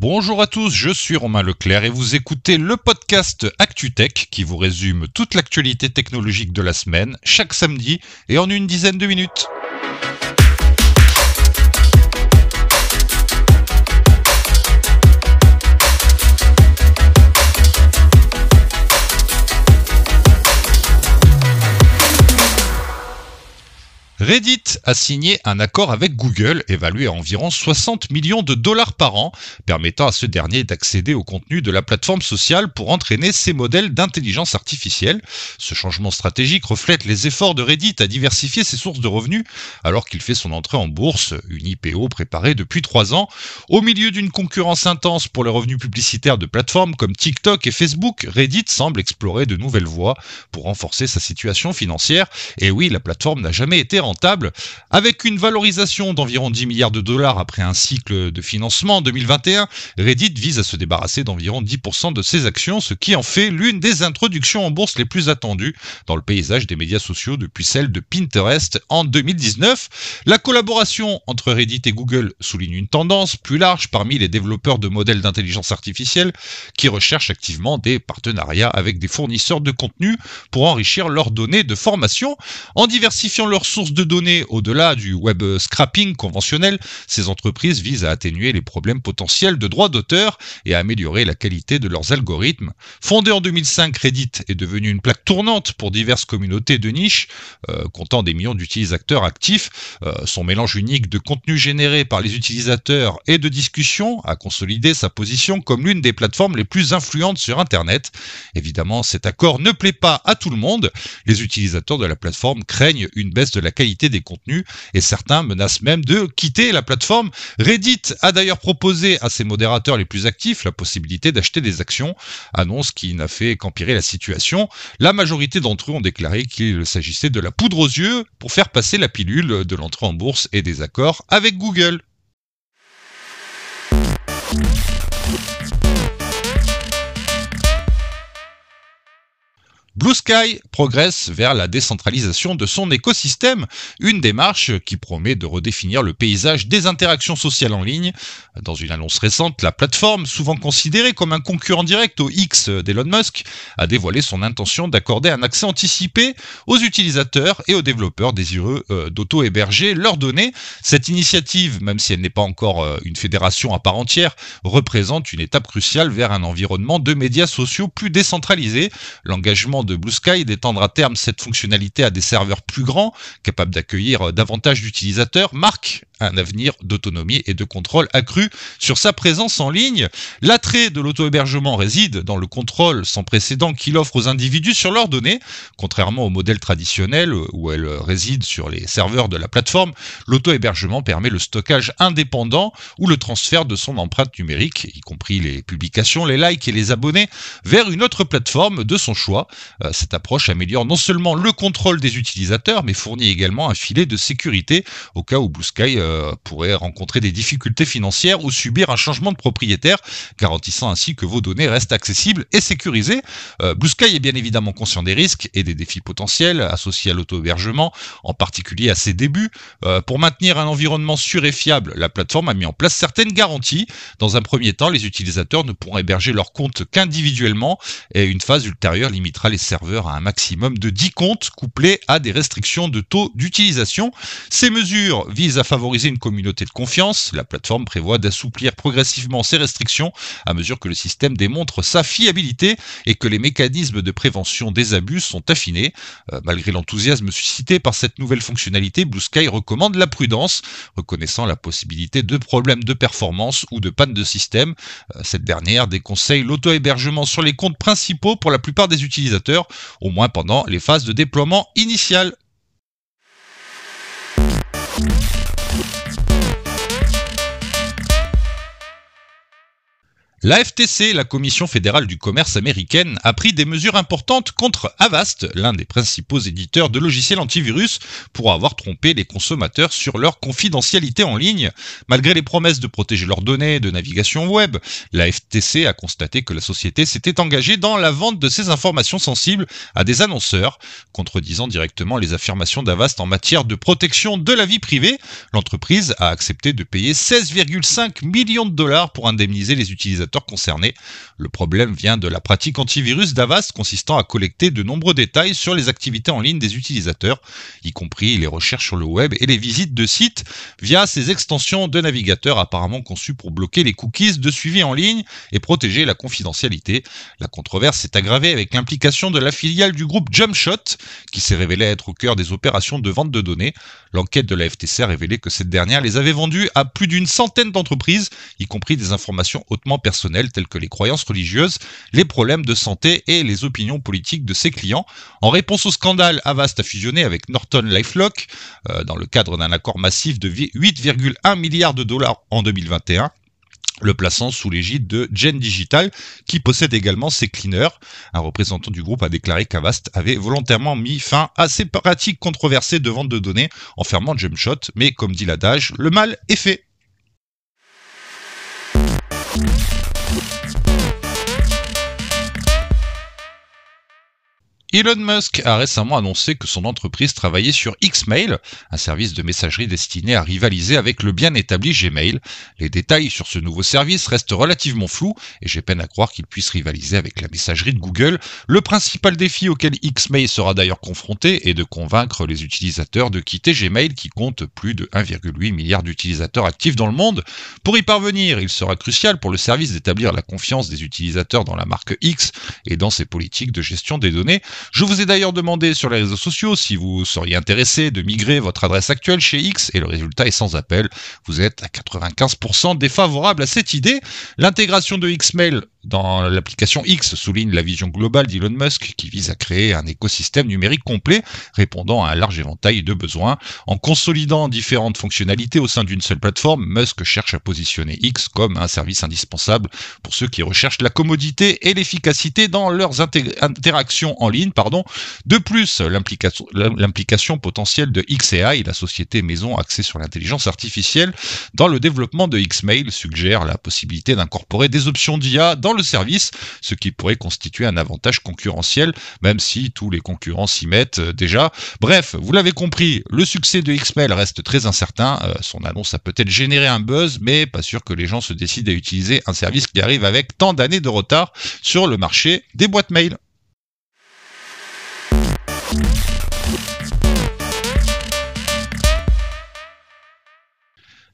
Bonjour à tous, je suis Romain Leclerc et vous écoutez le podcast ActuTech qui vous résume toute l'actualité technologique de la semaine chaque samedi et en une dizaine de minutes. Reddit a signé un accord avec Google évalué à environ 60 millions de dollars par an, permettant à ce dernier d'accéder au contenu de la plateforme sociale pour entraîner ses modèles d'intelligence artificielle. Ce changement stratégique reflète les efforts de Reddit à diversifier ses sources de revenus alors qu'il fait son entrée en bourse, une IPO préparée depuis trois ans. Au milieu d'une concurrence intense pour les revenus publicitaires de plateformes comme TikTok et Facebook, Reddit semble explorer de nouvelles voies pour renforcer sa situation financière. Et oui, la plateforme n'a jamais été rentable. Avec une valorisation d'environ 10 milliards de dollars après un cycle de financement en 2021, Reddit vise à se débarrasser d'environ 10% de ses actions, ce qui en fait l'une des introductions en bourse les plus attendues dans le paysage des médias sociaux depuis celle de Pinterest en 2019. La collaboration entre Reddit et Google souligne une tendance plus large parmi les développeurs de modèles d'intelligence artificielle qui recherchent activement des partenariats avec des fournisseurs de contenu pour enrichir leurs données de formation en diversifiant leurs sources de données au-delà du web scrapping conventionnel, ces entreprises visent à atténuer les problèmes potentiels de droits d'auteur et à améliorer la qualité de leurs algorithmes. Fondé en 2005, Reddit est devenu une plaque tournante pour diverses communautés de niche, euh, comptant des millions d'utilisateurs actifs. Euh, son mélange unique de contenu généré par les utilisateurs et de discussions a consolidé sa position comme l'une des plateformes les plus influentes sur Internet. Évidemment, cet accord ne plaît pas à tout le monde. Les utilisateurs de la plateforme craignent une baisse de la qualité des contenus et certains menacent même de quitter la plateforme. Reddit a d'ailleurs proposé à ses modérateurs les plus actifs la possibilité d'acheter des actions, annonce qui n'a fait qu'empirer la situation. La majorité d'entre eux ont déclaré qu'il s'agissait de la poudre aux yeux pour faire passer la pilule de l'entrée en bourse et des accords avec Google. Blue Sky progresse vers la décentralisation de son écosystème, une démarche qui promet de redéfinir le paysage des interactions sociales en ligne. Dans une annonce récente, la plateforme, souvent considérée comme un concurrent direct au X d'Elon Musk, a dévoilé son intention d'accorder un accès anticipé aux utilisateurs et aux développeurs désireux euh, d'auto-héberger leurs données. Cette initiative, même si elle n'est pas encore euh, une fédération à part entière, représente une étape cruciale vers un environnement de médias sociaux plus décentralisé. L'engagement de Blue Sky d'étendre à terme cette fonctionnalité à des serveurs plus grands, capables d'accueillir davantage d'utilisateurs, marque un avenir d'autonomie et de contrôle accru sur sa présence en ligne. L'attrait de l'auto-hébergement réside dans le contrôle sans précédent qu'il offre aux individus sur leurs données. Contrairement au modèle traditionnel où elle réside sur les serveurs de la plateforme, l'auto-hébergement permet le stockage indépendant ou le transfert de son empreinte numérique, y compris les publications, les likes et les abonnés, vers une autre plateforme de son choix. Euh, cette approche améliore non seulement le contrôle des utilisateurs, mais fournit également un filet de sécurité au cas où Blue euh, pourrait rencontrer des difficultés financières ou subir un changement de propriétaire, garantissant ainsi que vos données restent accessibles et sécurisées. Euh, Blue Sky est bien évidemment conscient des risques et des défis potentiels associés à l'auto-hébergement, en particulier à ses débuts. pour maintenir un environnement sûr et fiable, la plateforme a mis en place certaines garanties. Dans un premier temps, les utilisateurs ne pourront héberger leur compte qu'individuellement et une phase ultérieure limitera les serveurs à un maximum de 10 comptes couplés à des restrictions de taux d'utilisation. Ces mesures visent à favoriser une communauté de confiance. La plateforme prévoit d'assouplir progressivement ces restrictions à mesure que le système démontre sa fiabilité et que les mécanismes de prévention des abus sont affinés. Euh, malgré l'enthousiasme suscité par cette nouvelle fonctionnalité, Blue Sky recommande la prudence, reconnaissant la possibilité de problèmes de performance ou de panne de système. Euh, cette dernière déconseille l'auto-hébergement sur les comptes principaux pour la plupart des utilisateurs au moins pendant les phases de déploiement initiales. La FTC, la Commission fédérale du commerce américaine, a pris des mesures importantes contre Avast, l'un des principaux éditeurs de logiciels antivirus, pour avoir trompé les consommateurs sur leur confidentialité en ligne. Malgré les promesses de protéger leurs données de navigation web, la FTC a constaté que la société s'était engagée dans la vente de ces informations sensibles à des annonceurs, contredisant directement les affirmations d'Avast en matière de protection de la vie privée. L'entreprise a accepté de payer 16,5 millions de dollars pour indemniser les utilisateurs concernés. Le problème vient de la pratique antivirus d'Avast consistant à collecter de nombreux détails sur les activités en ligne des utilisateurs, y compris les recherches sur le web et les visites de sites, via ces extensions de navigateurs apparemment conçues pour bloquer les cookies de suivi en ligne et protéger la confidentialité. La controverse s'est aggravée avec l'implication de la filiale du groupe Jumpshot, qui s'est révélée être au cœur des opérations de vente de données. L'enquête de la FTC a révélé que cette dernière les avait vendues à plus d'une centaine d'entreprises, y compris des informations hautement personnelles tels que les croyances religieuses, les problèmes de santé et les opinions politiques de ses clients. En réponse au scandale, Avast a fusionné avec Norton LifeLock euh, dans le cadre d'un accord massif de 8,1 milliards de dollars en 2021 le plaçant sous l'égide de Gen Digital, qui possède également ses cleaners. Un représentant du groupe a déclaré qu'Avast avait volontairement mis fin à ces pratiques controversées de vente de données en fermant Jumpshot, mais comme dit l'adage, le mal est fait. Thank you. Elon Musk a récemment annoncé que son entreprise travaillait sur Xmail, un service de messagerie destiné à rivaliser avec le bien établi Gmail. Les détails sur ce nouveau service restent relativement flous et j'ai peine à croire qu'il puisse rivaliser avec la messagerie de Google. Le principal défi auquel Xmail sera d'ailleurs confronté est de convaincre les utilisateurs de quitter Gmail qui compte plus de 1,8 milliard d'utilisateurs actifs dans le monde. Pour y parvenir, il sera crucial pour le service d'établir la confiance des utilisateurs dans la marque X et dans ses politiques de gestion des données. Je vous ai d'ailleurs demandé sur les réseaux sociaux si vous seriez intéressé de migrer votre adresse actuelle chez X et le résultat est sans appel. Vous êtes à 95% défavorable à cette idée. L'intégration de Xmail dans l'application X souligne la vision globale d'Elon Musk qui vise à créer un écosystème numérique complet répondant à un large éventail de besoins. En consolidant différentes fonctionnalités au sein d'une seule plateforme, Musk cherche à positionner X comme un service indispensable pour ceux qui recherchent la commodité et l'efficacité dans leurs interactions en ligne. De plus, l'implication potentielle de XAI, la société maison axée sur l'intelligence artificielle, dans le développement de Xmail suggère la possibilité d'incorporer des options d'IA dans le service, ce qui pourrait constituer un avantage concurrentiel, même si tous les concurrents s'y mettent euh, déjà. Bref, vous l'avez compris, le succès de Xmail reste très incertain. Euh, son annonce a peut-être généré un buzz, mais pas sûr que les gens se décident à utiliser un service qui arrive avec tant d'années de retard sur le marché des boîtes mail.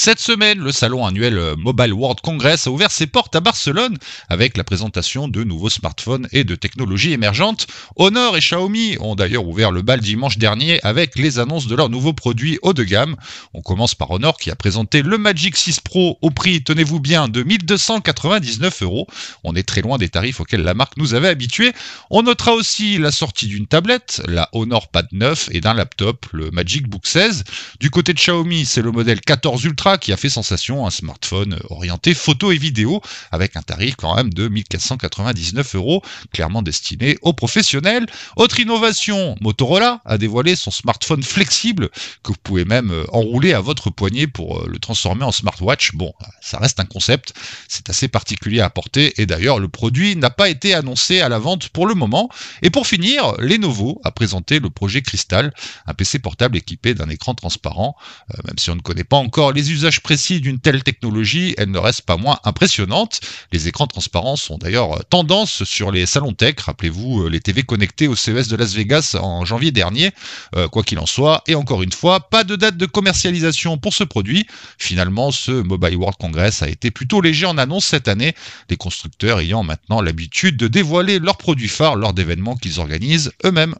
Cette semaine, le salon annuel euh, Mobile World Congress a ouvert ses portes à Barcelone avec la présentation de nouveaux smartphones et de technologies émergentes. Honor et Xiaomi ont d'ailleurs ouvert le bal dimanche dernier avec les annonces de leurs nouveaux produits haut de gamme. On commence par Honor qui a présenté le Magic 6 Pro au prix, tenez-vous bien, de 1299 euros. On est très loin des tarifs auxquels la marque nous avait habitués. On notera aussi la sortie d'une tablette, la Honor Pad 9 et d'un laptop, le Magic Book 16. Du côté de Xiaomi, c'est le modèle 14 Ultra qui a fait sensation, un smartphone orienté photo et vidéo avec un tarif quand même de 1499 euros, clairement destiné aux professionnels. Autre innovation, Motorola a dévoilé son smartphone flexible que vous pouvez même euh, enrouler à votre poignet pour euh, le transformer en smartwatch. Bon, ça reste un concept, c'est assez particulier à porter et d'ailleurs le produit n'a pas été annoncé à la vente pour le moment. Et pour finir, Lenovo a présenté le projet Crystal, un PC portable équipé d'un écran transparent. Euh, même si on ne connaît pas encore les usages précis d'une telle technologie, elle ne reste pas moins impressionnante. Les écrans transparents sont d'ailleurs tendance sur les salons tech. Rappelez-vous euh, les TV connectés au CES de Las Vegas en janvier dernier. Euh, quoi qu'il en soit, et encore une fois, pas de date de commercialisation pour ce produit. Finalement, ce Mobile World Congress a été plutôt léger en annonce cette année, les constructeurs ayant maintenant l'habitude de dévoiler leurs produits phares lors d'événements qu'ils organisent eux-mêmes.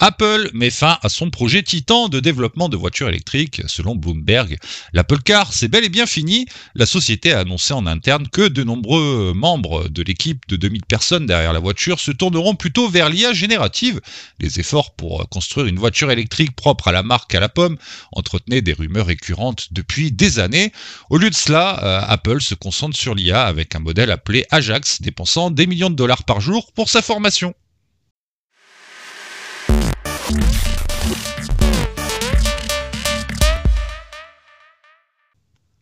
Apple met fin à son projet titan de développement de voitures électriques. Selon Bloomberg, l'Apple Car, c'est bel et bien fini. La société a annoncé en interne que de nombreux membres de l'équipe de 2000 personnes derrière la voiture se tourneront plutôt vers l'IA générative. Les efforts pour construire une voiture électrique propre à la marque à la pomme entretenaient des rumeurs récurrentes depuis des années. Au lieu de cela, euh, Apple se concentre sur l'IA avec un modèle appelé Ajax, dépensant des millions de dollars par jour pour sa formation.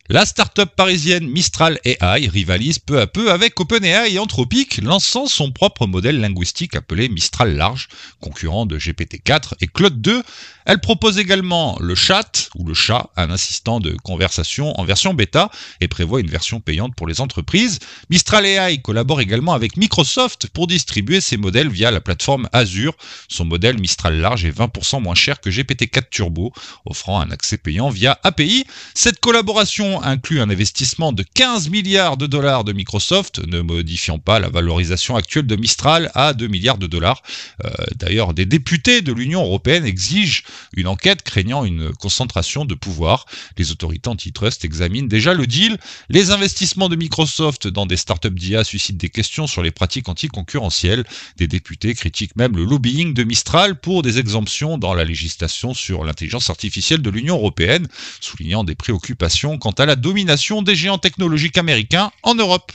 La start-up parisienne Mistral AI rivalise peu à peu avec OpenAI et Anthropic, lançant son propre modèle linguistique appelé Mistral Large, concurrent de GPT-4 et Claude 2. Elle propose également le chat, ou le chat, un assistant de conversation en version bêta, et prévoit une version payante pour les entreprises. Mistral AI collabore également avec Microsoft pour distribuer ses modèles via la plateforme Azure. Son modèle Mistral Large est 20% moins cher que GPT-4 Turbo, offrant un accès payant via API. Cette collaboration inclut un investissement de 15 milliards de dollars de Microsoft, ne modifiant pas la valorisation actuelle de Mistral à 2 milliards de dollars. Euh, d'ailleurs, des députés de l'Union européenne exigent une enquête craignant une concentration de pouvoir. Les autorités antitrust examinent déjà le deal. Les investissements de Microsoft dans des startups d'IA suscitent des questions sur les pratiques anticoncurrentielles. Des députés critiquent même le lobbying de Mistral pour des exemptions dans la législation sur l'intelligence artificielle de l'Union européenne, soulignant des préoccupations quant à la domination des géants technologiques américains en Europe.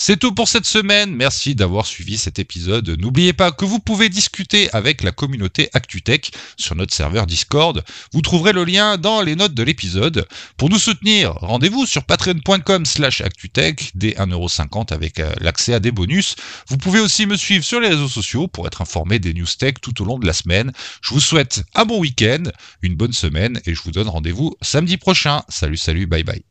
C'est tout pour cette semaine. Merci d'avoir suivi cet épisode. N'oubliez pas que vous pouvez discuter avec la communauté ActuTech sur notre serveur Discord. Vous trouverez le lien dans les notes de l'épisode. Pour nous soutenir, rendez-vous sur patreon.com slash ActuTech, dès 1,50€ avec euh, l'accès à des bonus. Vous pouvez aussi me suivre sur les réseaux sociaux pour être informé des news tech tout au long de la semaine. Je vous souhaite un bon week-end, une bonne semaine et je vous donne rendez-vous samedi prochain. Salut, salut, bye bye.